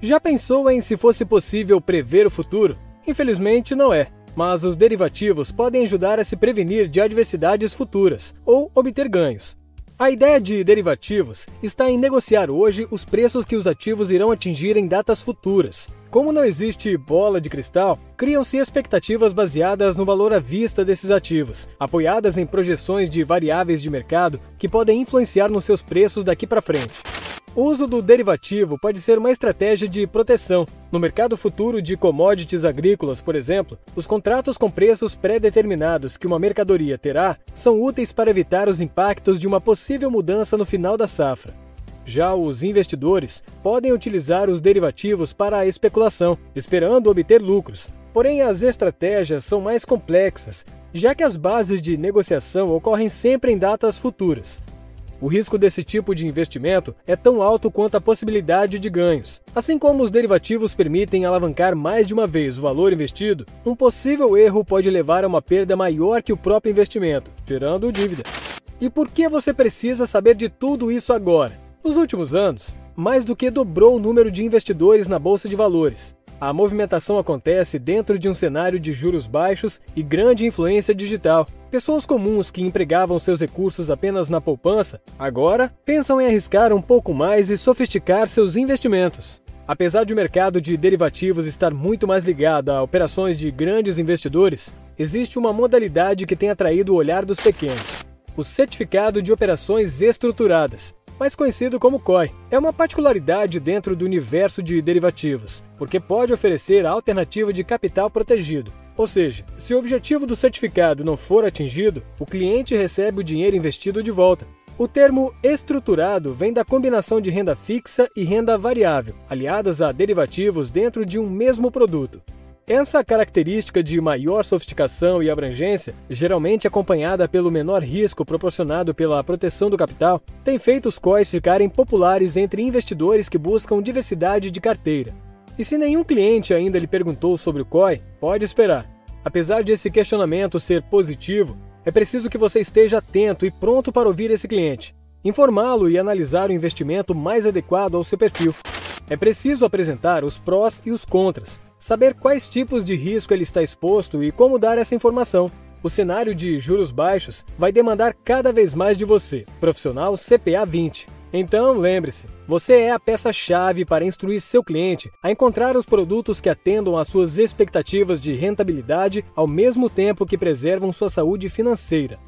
Já pensou em se fosse possível prever o futuro? Infelizmente não é, mas os derivativos podem ajudar a se prevenir de adversidades futuras ou obter ganhos. A ideia de derivativos está em negociar hoje os preços que os ativos irão atingir em datas futuras. Como não existe bola de cristal, criam-se expectativas baseadas no valor à vista desses ativos, apoiadas em projeções de variáveis de mercado que podem influenciar nos seus preços daqui para frente. O uso do derivativo pode ser uma estratégia de proteção. No mercado futuro de commodities agrícolas, por exemplo, os contratos com preços pré-determinados que uma mercadoria terá são úteis para evitar os impactos de uma possível mudança no final da safra. Já os investidores podem utilizar os derivativos para a especulação, esperando obter lucros. Porém, as estratégias são mais complexas, já que as bases de negociação ocorrem sempre em datas futuras. O risco desse tipo de investimento é tão alto quanto a possibilidade de ganhos. Assim como os derivativos permitem alavancar mais de uma vez o valor investido, um possível erro pode levar a uma perda maior que o próprio investimento, gerando dívida. E por que você precisa saber de tudo isso agora? Nos últimos anos, mais do que dobrou o número de investidores na bolsa de valores. A movimentação acontece dentro de um cenário de juros baixos e grande influência digital. Pessoas comuns que empregavam seus recursos apenas na poupança, agora pensam em arriscar um pouco mais e sofisticar seus investimentos. Apesar de o mercado de derivativos estar muito mais ligado a operações de grandes investidores, existe uma modalidade que tem atraído o olhar dos pequenos: o certificado de operações estruturadas mais conhecido como COI. É uma particularidade dentro do universo de derivativos, porque pode oferecer a alternativa de capital protegido. Ou seja, se o objetivo do certificado não for atingido, o cliente recebe o dinheiro investido de volta. O termo estruturado vem da combinação de renda fixa e renda variável, aliadas a derivativos dentro de um mesmo produto. Essa característica de maior sofisticação e abrangência, geralmente acompanhada pelo menor risco proporcionado pela proteção do capital, tem feito os COIs ficarem populares entre investidores que buscam diversidade de carteira. E se nenhum cliente ainda lhe perguntou sobre o COI, pode esperar. Apesar de esse questionamento ser positivo, é preciso que você esteja atento e pronto para ouvir esse cliente, informá-lo e analisar o investimento mais adequado ao seu perfil. É preciso apresentar os prós e os contras, saber quais tipos de risco ele está exposto e como dar essa informação. O cenário de juros baixos vai demandar cada vez mais de você, profissional CPA 20. Então, lembre-se, você é a peça-chave para instruir seu cliente a encontrar os produtos que atendam às suas expectativas de rentabilidade ao mesmo tempo que preservam sua saúde financeira.